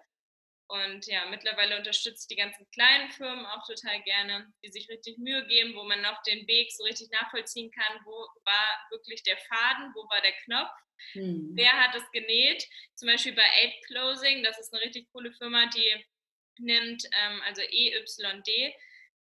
Und ja, mittlerweile unterstütze ich die ganzen kleinen Firmen auch total gerne, die sich richtig Mühe geben, wo man noch den Weg so richtig nachvollziehen kann, wo war wirklich der Faden, wo war der Knopf, hm. wer hat es genäht. Zum Beispiel bei Aid Closing, das ist eine richtig coole Firma, die nimmt, ähm, also EYD,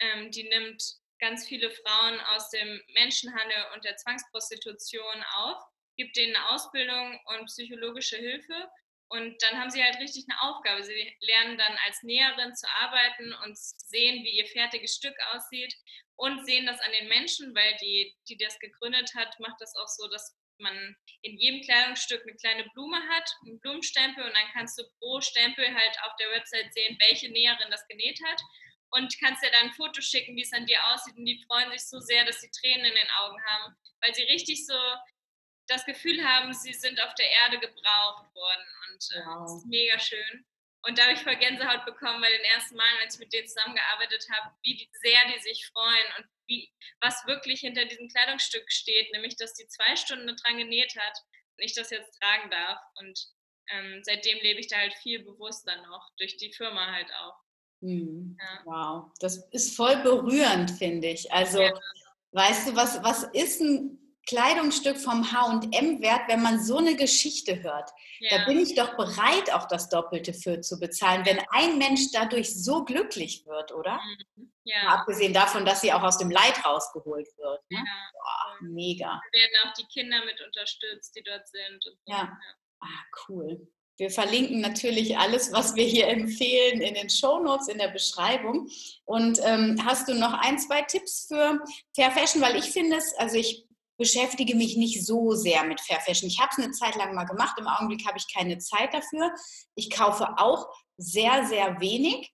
ähm, die nimmt ganz viele Frauen aus dem Menschenhandel und der Zwangsprostitution auf, gibt denen eine Ausbildung und psychologische Hilfe und dann haben sie halt richtig eine Aufgabe. Sie lernen dann als Näherin zu arbeiten und sehen, wie ihr fertiges Stück aussieht und sehen das an den Menschen, weil die, die das gegründet hat, macht das auch so, dass man in jedem Kleidungsstück eine kleine Blume hat, einen Blumenstempel und dann kannst du pro Stempel halt auf der Website sehen, welche Näherin das genäht hat und kannst dir dann ein Foto schicken, wie es an dir aussieht und die freuen sich so sehr, dass sie Tränen in den Augen haben, weil sie richtig so das Gefühl haben, sie sind auf der Erde gebraucht worden. Und äh, wow. das ist mega schön. Und da habe ich voll Gänsehaut bekommen bei den ersten Malen, als ich mit denen zusammengearbeitet habe, wie die, sehr die sich freuen und wie, was wirklich hinter diesem Kleidungsstück steht, nämlich dass die zwei Stunden dran genäht hat und ich das jetzt tragen darf. Und ähm, seitdem lebe ich da halt viel bewusster noch, durch die Firma halt auch. Hm. Ja. Wow, das ist voll berührend, finde ich. Also, ja. weißt du, was, was ist ein Kleidungsstück vom HM wert, wenn man so eine Geschichte hört. Ja. Da bin ich doch bereit, auch das Doppelte für zu bezahlen, wenn ein Mensch dadurch so glücklich wird, oder? Mhm. Ja. Mal abgesehen davon, dass sie auch aus dem Leid rausgeholt wird. Ne? Ja. Boah, mega. Da werden auch die Kinder mit unterstützt, die dort sind. So. Ja. Ah, cool. Wir verlinken natürlich alles, was wir hier empfehlen, in den Shownotes, in der Beschreibung. Und ähm, hast du noch ein, zwei Tipps für Fair Fashion? Weil ich finde es, also ich beschäftige mich nicht so sehr mit Fair Fashion. Ich habe es eine Zeit lang mal gemacht, im Augenblick habe ich keine Zeit dafür. Ich kaufe auch sehr, sehr wenig,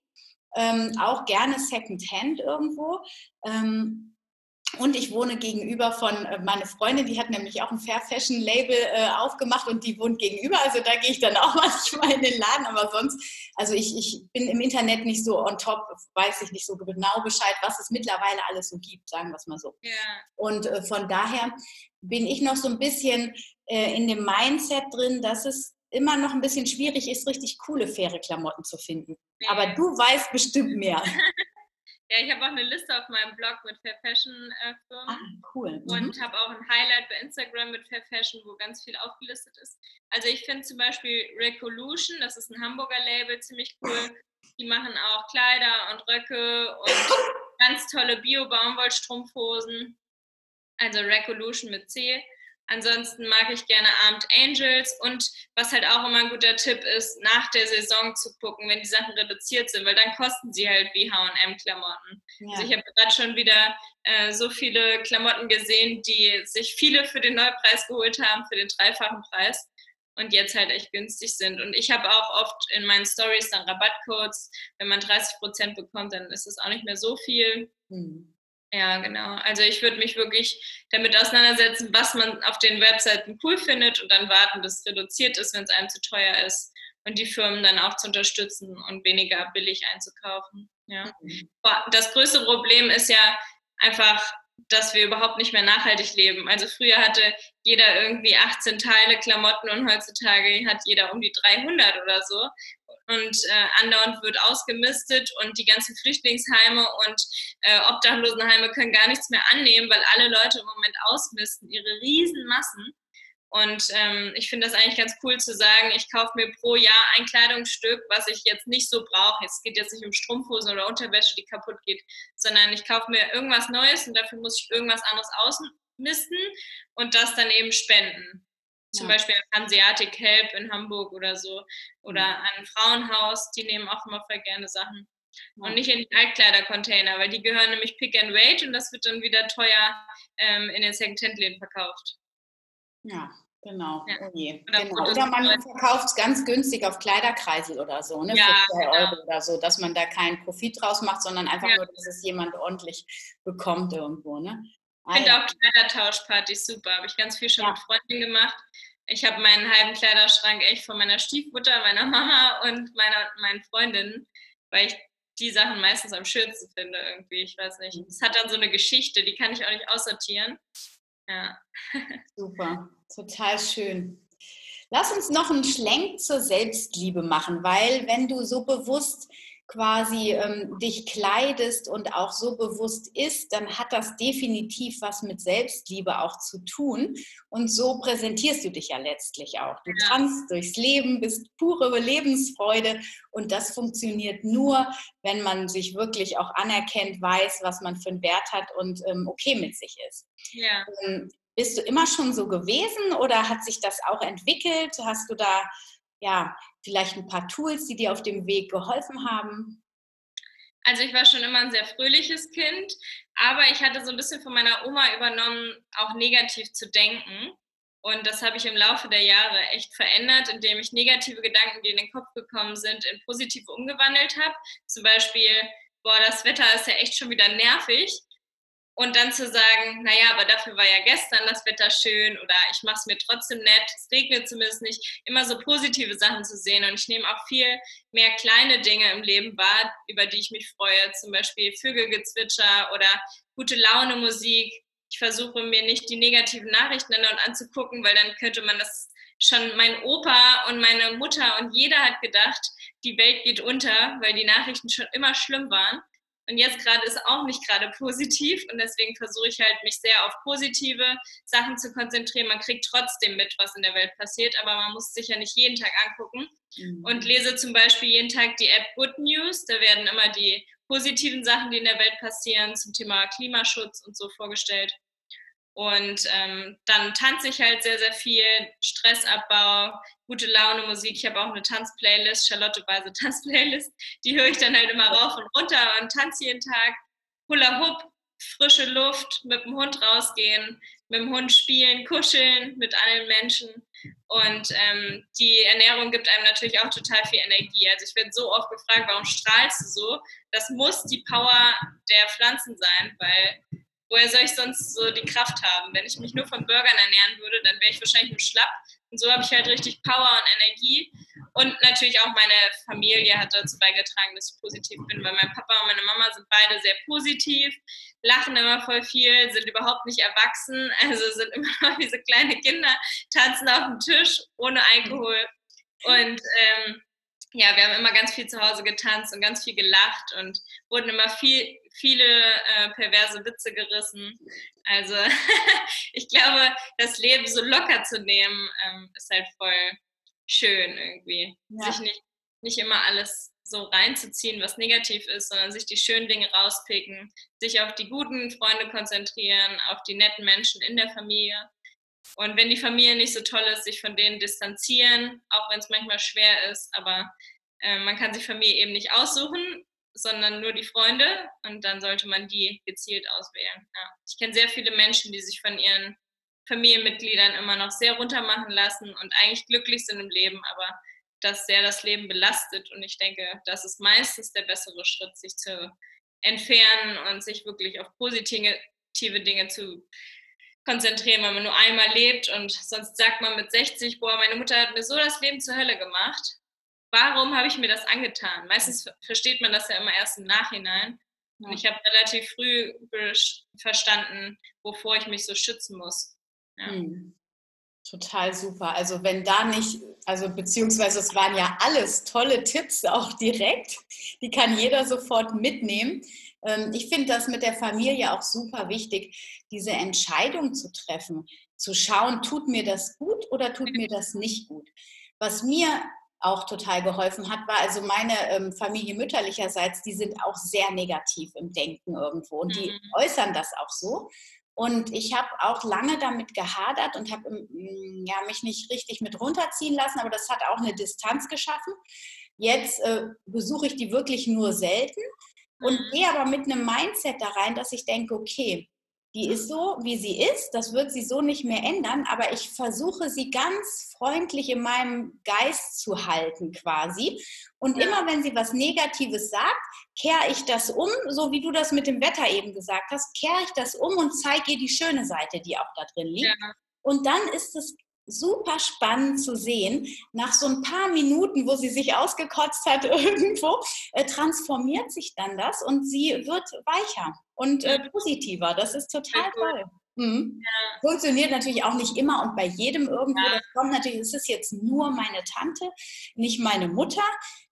ähm, auch gerne Secondhand irgendwo. Ähm, und ich wohne gegenüber von äh, meiner Freundin, die hat nämlich auch ein Fair Fashion Label äh, aufgemacht und die wohnt gegenüber. Also da gehe ich dann auch manchmal in den Laden. Aber sonst, also ich, ich bin im Internet nicht so on top, weiß ich nicht so genau Bescheid, was es mittlerweile alles so gibt, sagen wir es mal so. Ja. Und äh, von daher bin ich noch so ein bisschen äh, in dem Mindset drin, dass es immer noch ein bisschen schwierig ist, richtig coole, faire Klamotten zu finden. Ja. Aber du weißt bestimmt mehr. Ja, ich habe auch eine Liste auf meinem Blog mit Fair Fashion äh, Firmen. Ah, cool. Mhm. Und habe auch ein Highlight bei Instagram mit Fair Fashion, wo ganz viel aufgelistet ist. Also ich finde zum Beispiel Recolution, das ist ein Hamburger Label, ziemlich cool. Die machen auch Kleider und Röcke und ganz tolle Bio-Baumwollstrumpfhosen. Also Recolution mit C. Ansonsten mag ich gerne Armed Angels und was halt auch immer ein guter Tipp ist, nach der Saison zu gucken, wenn die Sachen reduziert sind, weil dann kosten sie halt wie H&M-Klamotten. Ja. Also ich habe gerade schon wieder äh, so viele Klamotten gesehen, die sich viele für den Neupreis geholt haben, für den dreifachen Preis und jetzt halt echt günstig sind. Und ich habe auch oft in meinen Stories dann Rabattcodes. Wenn man 30 Prozent bekommt, dann ist es auch nicht mehr so viel. Mhm. Ja, genau. Also ich würde mich wirklich damit auseinandersetzen, was man auf den Webseiten cool findet und dann warten, bis es reduziert ist, wenn es einem zu teuer ist und die Firmen dann auch zu unterstützen und weniger billig einzukaufen. Ja. Mhm. Das größte Problem ist ja einfach, dass wir überhaupt nicht mehr nachhaltig leben. Also früher hatte jeder irgendwie 18 Teile Klamotten und heutzutage hat jeder um die 300 oder so und äh, andauernd wird ausgemistet und die ganzen Flüchtlingsheime und äh, Obdachlosenheime können gar nichts mehr annehmen, weil alle Leute im Moment ausmisten, ihre Riesenmassen. Und ähm, ich finde das eigentlich ganz cool zu sagen, ich kaufe mir pro Jahr ein Kleidungsstück, was ich jetzt nicht so brauche. Es geht jetzt nicht um Strumpfhosen oder Unterwäsche, die kaputt geht, sondern ich kaufe mir irgendwas Neues und dafür muss ich irgendwas anderes ausmisten und das dann eben spenden. Zum ja. Beispiel an Hanseatic Help in Hamburg oder so. Oder mhm. an ein Frauenhaus, die nehmen auch immer voll gerne Sachen. Und nicht in die Altkleidercontainer, weil die gehören nämlich Pick and Wait und das wird dann wieder teuer ähm, in den Secondhand-Läden verkauft. Ja, genau. Ja. Oh oder, genau. oder man verkauft es ganz günstig auf Kleiderkreisel oder so, ne? Ja, für 2 genau. Euro oder so, dass man da keinen Profit draus macht, sondern einfach ja. nur, dass es jemand ordentlich bekommt irgendwo. Ne? Ich finde auch Kleidertauschpartys super. Habe ich ganz viel schon ja. mit Freunden gemacht. Ich habe meinen halben Kleiderschrank echt von meiner Stiefmutter, meiner Mama und meiner, meinen Freundinnen, weil ich die Sachen meistens am schönsten finde irgendwie. Ich weiß nicht. Es hat dann so eine Geschichte, die kann ich auch nicht aussortieren. Ja. Super, total schön. Lass uns noch einen Schlenk zur Selbstliebe machen, weil wenn du so bewusst quasi ähm, dich kleidest und auch so bewusst isst, dann hat das definitiv was mit Selbstliebe auch zu tun. Und so präsentierst du dich ja letztlich auch. Du ja. tanzt durchs Leben, bist pure Lebensfreude und das funktioniert nur, wenn man sich wirklich auch anerkennt, weiß, was man für einen Wert hat und ähm, okay mit sich ist. Ja. Ähm, bist du immer schon so gewesen oder hat sich das auch entwickelt? Hast du da ja vielleicht ein paar Tools, die dir auf dem Weg geholfen haben? Also ich war schon immer ein sehr fröhliches Kind, aber ich hatte so ein bisschen von meiner Oma übernommen, auch negativ zu denken. Und das habe ich im Laufe der Jahre echt verändert, indem ich negative Gedanken, die in den Kopf gekommen sind, in positive umgewandelt habe. Zum Beispiel, boah, das Wetter ist ja echt schon wieder nervig. Und dann zu sagen, naja, aber dafür war ja gestern das Wetter schön oder ich mache es mir trotzdem nett, es regnet zumindest nicht, immer so positive Sachen zu sehen. Und ich nehme auch viel mehr kleine Dinge im Leben wahr, über die ich mich freue, zum Beispiel Vögelgezwitscher oder gute Laune Musik. Ich versuche mir nicht die negativen Nachrichten dann anzugucken, weil dann könnte man das schon mein Opa und meine Mutter und jeder hat gedacht, die Welt geht unter, weil die Nachrichten schon immer schlimm waren. Und jetzt gerade ist auch nicht gerade positiv und deswegen versuche ich halt, mich sehr auf positive Sachen zu konzentrieren. Man kriegt trotzdem mit, was in der Welt passiert, aber man muss sich ja nicht jeden Tag angucken. Mhm. Und lese zum Beispiel jeden Tag die App Good News. Da werden immer die positiven Sachen, die in der Welt passieren, zum Thema Klimaschutz und so vorgestellt. Und ähm, dann tanze ich halt sehr, sehr viel, Stressabbau, gute Laune Musik. Ich habe auch eine Tanzplaylist, Charlotte Weise Tanzplaylist. Die höre ich dann halt immer rauf und runter und tanze jeden Tag. Hula Hoop, frische Luft, mit dem Hund rausgehen, mit dem Hund spielen, kuscheln mit allen Menschen. Und ähm, die Ernährung gibt einem natürlich auch total viel Energie. Also ich werde so oft gefragt, warum strahlst du so? Das muss die Power der Pflanzen sein, weil woher soll ich sonst so die Kraft haben? Wenn ich mich nur von Burgern ernähren würde, dann wäre ich wahrscheinlich nur schlapp. Und so habe ich halt richtig Power und Energie. Und natürlich auch meine Familie hat dazu beigetragen, dass ich positiv bin, weil mein Papa und meine Mama sind beide sehr positiv, lachen immer voll viel, sind überhaupt nicht erwachsen, also sind immer noch wie so kleine Kinder, tanzen auf dem Tisch ohne Alkohol. Und ähm, ja, wir haben immer ganz viel zu Hause getanzt und ganz viel gelacht und wurden immer viel, viele äh, perverse Witze gerissen. Also ich glaube, das Leben so locker zu nehmen, ähm, ist halt voll schön irgendwie. Ja. Sich nicht, nicht immer alles so reinzuziehen, was negativ ist, sondern sich die schönen Dinge rauspicken, sich auf die guten Freunde konzentrieren, auf die netten Menschen in der Familie. Und wenn die Familie nicht so toll ist, sich von denen distanzieren, auch wenn es manchmal schwer ist, aber äh, man kann sich Familie eben nicht aussuchen sondern nur die Freunde und dann sollte man die gezielt auswählen. Ja. Ich kenne sehr viele Menschen, die sich von ihren Familienmitgliedern immer noch sehr runtermachen lassen und eigentlich glücklich sind im Leben, aber das sehr das Leben belastet. Und ich denke, das ist meistens der bessere Schritt, sich zu entfernen und sich wirklich auf positive Dinge zu konzentrieren, weil man nur einmal lebt und sonst sagt man mit 60, boah, meine Mutter hat mir so das Leben zur Hölle gemacht warum habe ich mir das angetan? Meistens versteht man das ja immer erst im Nachhinein. Und ich habe relativ früh verstanden, wovor ich mich so schützen muss. Ja. Hm. Total super. Also wenn da nicht, also beziehungsweise es waren ja alles tolle Tipps auch direkt, die kann jeder sofort mitnehmen. Ähm, ich finde das mit der Familie auch super wichtig, diese Entscheidung zu treffen, zu schauen, tut mir das gut oder tut mir das nicht gut. Was mir auch total geholfen hat, war also meine ähm, Familie mütterlicherseits, die sind auch sehr negativ im Denken irgendwo und die mhm. äußern das auch so. Und ich habe auch lange damit gehadert und habe ähm, ja, mich nicht richtig mit runterziehen lassen, aber das hat auch eine Distanz geschaffen. Jetzt äh, besuche ich die wirklich nur selten und mhm. gehe aber mit einem Mindset da rein, dass ich denke, okay, die ist so, wie sie ist. Das wird sie so nicht mehr ändern. Aber ich versuche sie ganz freundlich in meinem Geist zu halten quasi. Und immer wenn sie was Negatives sagt, kehre ich das um, so wie du das mit dem Wetter eben gesagt hast, kehre ich das um und zeige ihr die schöne Seite, die auch da drin liegt. Ja. Und dann ist es super spannend zu sehen. Nach so ein paar Minuten, wo sie sich ausgekotzt hat irgendwo, äh, transformiert sich dann das und sie wird weicher und äh, positiver. Das ist total toll. Mhm. Ja. Funktioniert natürlich auch nicht immer und bei jedem irgendwo. Ja. Das kommt natürlich, es ist jetzt nur meine Tante, nicht meine Mutter.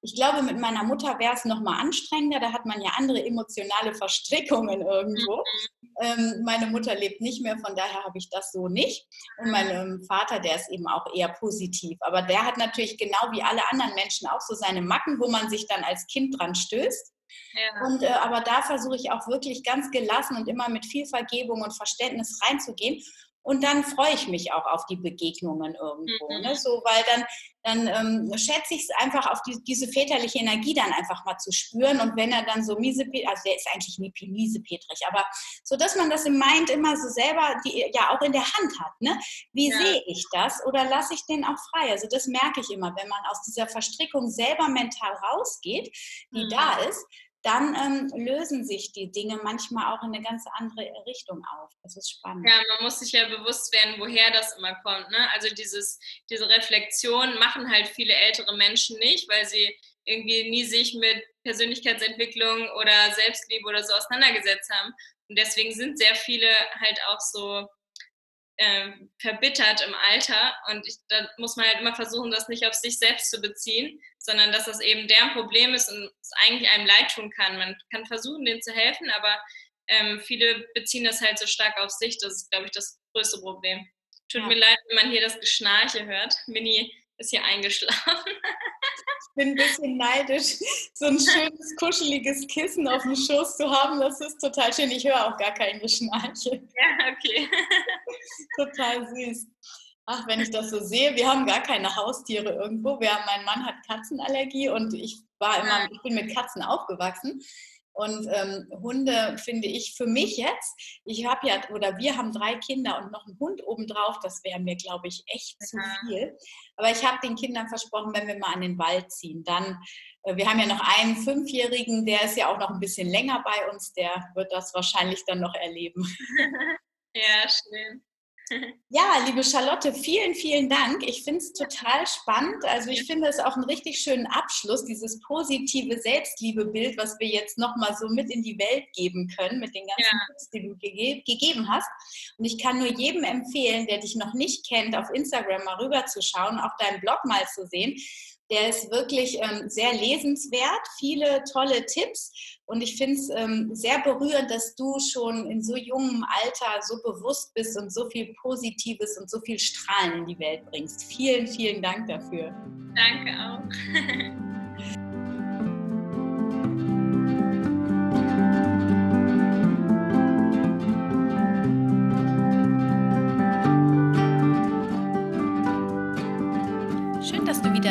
Ich glaube, mit meiner Mutter wäre es nochmal anstrengender. Da hat man ja andere emotionale Verstrickungen irgendwo. Mhm. Ähm, meine Mutter lebt nicht mehr, von daher habe ich das so nicht. Und mein ähm, Vater, der ist eben auch eher positiv. Aber der hat natürlich genau wie alle anderen Menschen auch so seine Macken, wo man sich dann als Kind dran stößt. Ja. Und, äh, aber da versuche ich auch wirklich ganz gelassen und immer mit viel Vergebung und Verständnis reinzugehen. Und dann freue ich mich auch auf die Begegnungen irgendwo. Mhm. Ne? So, weil dann, dann ähm, schätze ich es einfach auf die, diese väterliche Energie dann einfach mal zu spüren. Und wenn er dann so miese, also der ist eigentlich nie miesepetrig, aber so, dass man das im Mind immer so selber die, ja auch in der Hand hat. Ne? Wie ja. sehe ich das oder lasse ich den auch frei? Also das merke ich immer, wenn man aus dieser Verstrickung selber mental rausgeht, die mhm. da ist, dann ähm, lösen sich die Dinge manchmal auch in eine ganz andere Richtung auf. Das ist spannend. Ja, man muss sich ja bewusst werden, woher das immer kommt. Ne? Also dieses, diese Reflexion machen halt viele ältere Menschen nicht, weil sie irgendwie nie sich mit Persönlichkeitsentwicklung oder Selbstliebe oder so auseinandergesetzt haben. Und deswegen sind sehr viele halt auch so äh, verbittert im Alter. Und ich, da muss man halt immer versuchen, das nicht auf sich selbst zu beziehen, sondern dass das eben deren Problem ist und es eigentlich einem leid tun kann. Man kann versuchen, denen zu helfen, aber ähm, viele beziehen das halt so stark auf sich. Das ist, glaube ich, das größte Problem. Tut ja. mir leid, wenn man hier das Geschnarche hört. Mini ist hier eingeschlafen. Ich bin ein bisschen neidisch, so ein schönes, kuscheliges Kissen auf dem Schoß zu haben. Das ist total schön. Ich höre auch gar kein Geschnarche. Ja, okay. Total süß. Ach, wenn ich das so sehe, wir haben gar keine Haustiere irgendwo. Wir haben, mein Mann hat Katzenallergie und ich war immer, ich bin mit Katzen aufgewachsen. Und ähm, Hunde finde ich für mich jetzt, ich habe ja, oder wir haben drei Kinder und noch einen Hund obendrauf, das wäre mir, glaube ich, echt zu viel. Aber ich habe den Kindern versprochen, wenn wir mal an den Wald ziehen, dann, äh, wir haben ja noch einen Fünfjährigen, der ist ja auch noch ein bisschen länger bei uns, der wird das wahrscheinlich dann noch erleben. ja, schön. Ja, liebe Charlotte, vielen, vielen Dank. Ich finde es total spannend. Also ich finde es auch einen richtig schönen Abschluss, dieses positive Selbstliebebild, was wir jetzt nochmal so mit in die Welt geben können, mit den ganzen ja. Tipps, die du ge gegeben hast. Und ich kann nur jedem empfehlen, der dich noch nicht kennt, auf Instagram mal rüberzuschauen, auch deinen Blog mal zu sehen. Der ist wirklich ähm, sehr lesenswert, viele tolle Tipps. Und ich finde es ähm, sehr berührend, dass du schon in so jungem Alter so bewusst bist und so viel Positives und so viel Strahlen in die Welt bringst. Vielen, vielen Dank dafür. Danke auch.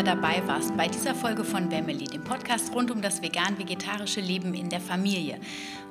dabei warst bei dieser Folge von Wemmeli, dem Podcast rund um das vegan-vegetarische Leben in der Familie.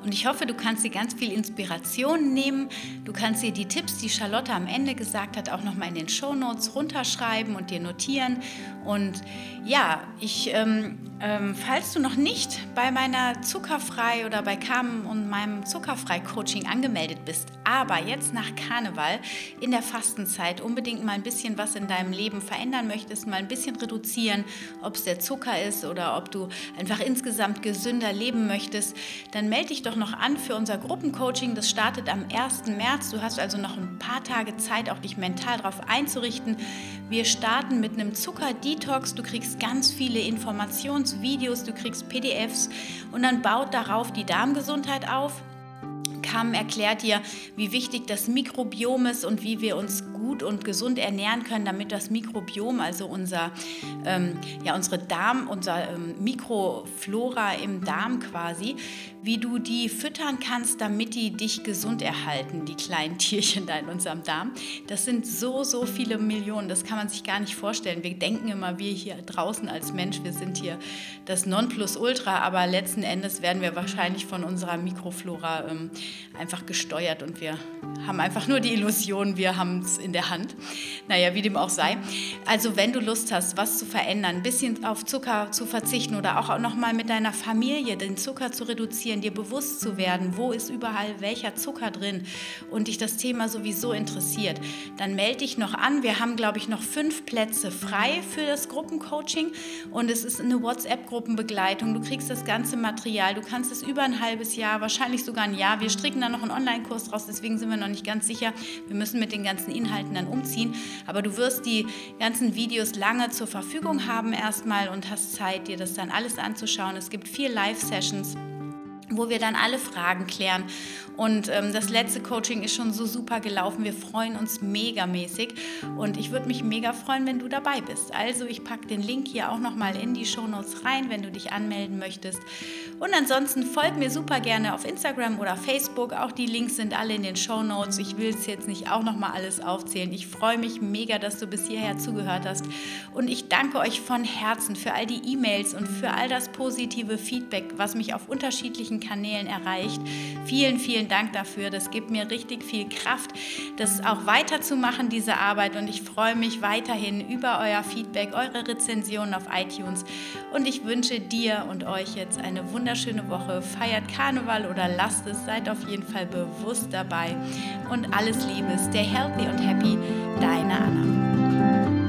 Und ich hoffe, du kannst dir ganz viel Inspiration nehmen. Du kannst dir die Tipps, die Charlotte am Ende gesagt hat, auch nochmal in den Show Notes runterschreiben und dir notieren. Und ja, ich, ähm, ähm, falls du noch nicht bei meiner Zuckerfrei oder bei Carmen und meinem Zuckerfrei-Coaching angemeldet bist, aber jetzt nach Karneval in der Fastenzeit unbedingt mal ein bisschen was in deinem Leben verändern möchtest, mal ein bisschen reduzieren, ob es der Zucker ist oder ob du einfach insgesamt gesünder leben möchtest, dann melde dich doch noch an für unser Gruppencoaching. Das startet am 1. März. Du hast also noch ein paar Tage Zeit, auch dich mental darauf einzurichten. Wir starten mit einem Zucker-Detox. Du kriegst ganz viele Informationsvideos, du kriegst PDFs und dann baut darauf die Darmgesundheit auf. Kam erklärt dir, wie wichtig das Mikrobiom ist und wie wir uns gut und gesund ernähren können, damit das Mikrobiom, also unser, ähm, ja, unsere Darm, unser ähm, Mikroflora im Darm quasi, wie du die füttern kannst, damit die dich gesund erhalten, die kleinen Tierchen da in unserem Darm. Das sind so, so viele Millionen, das kann man sich gar nicht vorstellen. Wir denken immer, wir hier draußen als Mensch, wir sind hier das Nonplusultra, aber letzten Endes werden wir wahrscheinlich von unserer Mikroflora ähm, einfach gesteuert und wir haben einfach nur die Illusion, wir haben es in der Hand. Naja, wie dem auch sei. Also wenn du Lust hast, was zu verändern, ein bisschen auf Zucker zu verzichten oder auch nochmal mit deiner Familie den Zucker zu reduzieren, dir bewusst zu werden, wo ist überall welcher Zucker drin und dich das Thema sowieso interessiert, dann melde dich noch an. Wir haben, glaube ich, noch fünf Plätze frei für das Gruppencoaching und es ist eine WhatsApp-Gruppenbegleitung. Du kriegst das ganze Material, du kannst es über ein halbes Jahr, wahrscheinlich sogar ein Jahr. Wir stricken da noch einen Online-Kurs draus, deswegen sind wir noch nicht ganz sicher. Wir müssen mit den ganzen Inhalten dann umziehen, aber du wirst die ganzen Videos lange zur Verfügung haben erstmal und hast Zeit, dir das dann alles anzuschauen. Es gibt vier Live-Sessions wo wir dann alle Fragen klären. Und ähm, das letzte Coaching ist schon so super gelaufen. Wir freuen uns megamäßig und ich würde mich mega freuen, wenn du dabei bist. Also ich packe den Link hier auch nochmal in die Show Notes rein, wenn du dich anmelden möchtest. Und ansonsten folg mir super gerne auf Instagram oder Facebook. Auch die Links sind alle in den Show Notes. Ich will es jetzt nicht auch nochmal alles aufzählen. Ich freue mich mega, dass du bis hierher zugehört hast. Und ich danke euch von Herzen für all die E-Mails und für all das positive Feedback, was mich auf unterschiedlichen Kanälen erreicht. Vielen, vielen Dank dafür. Das gibt mir richtig viel Kraft, das auch weiterzumachen, diese Arbeit. Und ich freue mich weiterhin über euer Feedback, eure Rezensionen auf iTunes. Und ich wünsche dir und euch jetzt eine wunderschöne Woche. Feiert Karneval oder lasst es. Seid auf jeden Fall bewusst dabei. Und alles Liebe. Stay healthy und happy. Deine Anna.